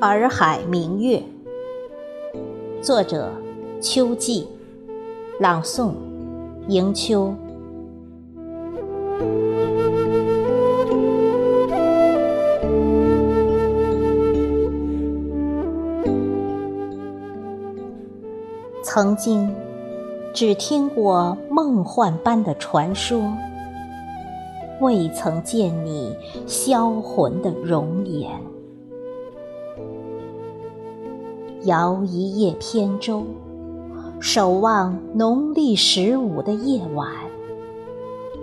洱海明月，作者：秋季，朗诵：迎秋。曾经，只听过梦幻般的传说，未曾见你销魂的容颜。摇一叶扁舟，守望农历十五的夜晚，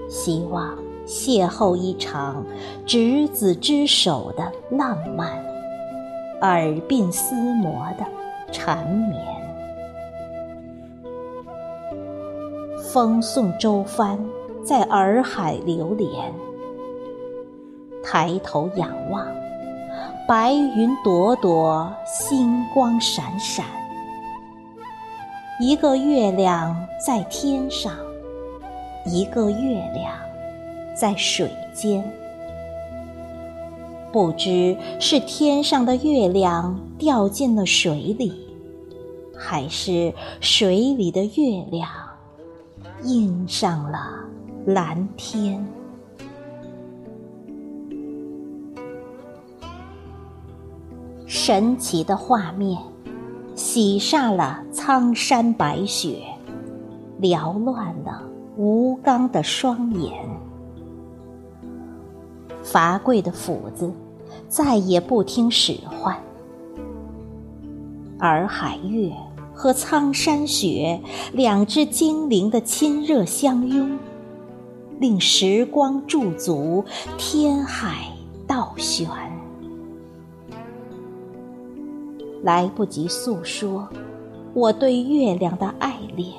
希望邂逅一场执子之手的浪漫，耳鬓厮磨的缠绵。风送舟帆，在洱海流连，抬头仰望。白云朵朵，星光闪闪。一个月亮在天上，一个月亮在水间。不知是天上的月亮掉进了水里，还是水里的月亮映上了蓝天。神奇的画面，洗煞了苍山白雪，缭乱了吴刚的双眼。伐桂的斧子再也不听使唤，洱海月和苍山雪两只精灵的亲热相拥，令时光驻足，天海倒悬。来不及诉说我对月亮的爱恋，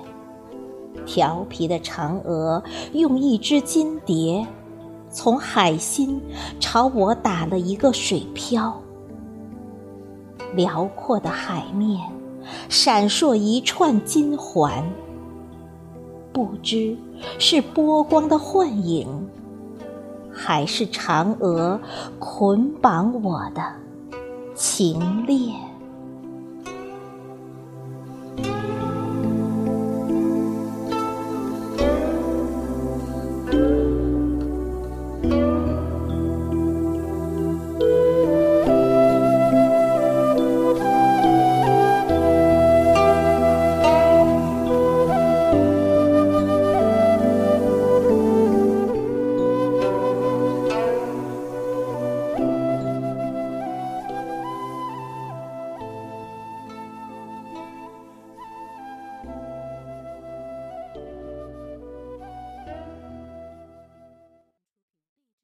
调皮的嫦娥用一只金蝶，从海心朝我打了一个水漂。辽阔的海面闪烁一串金环，不知是波光的幻影，还是嫦娥捆绑我的情恋。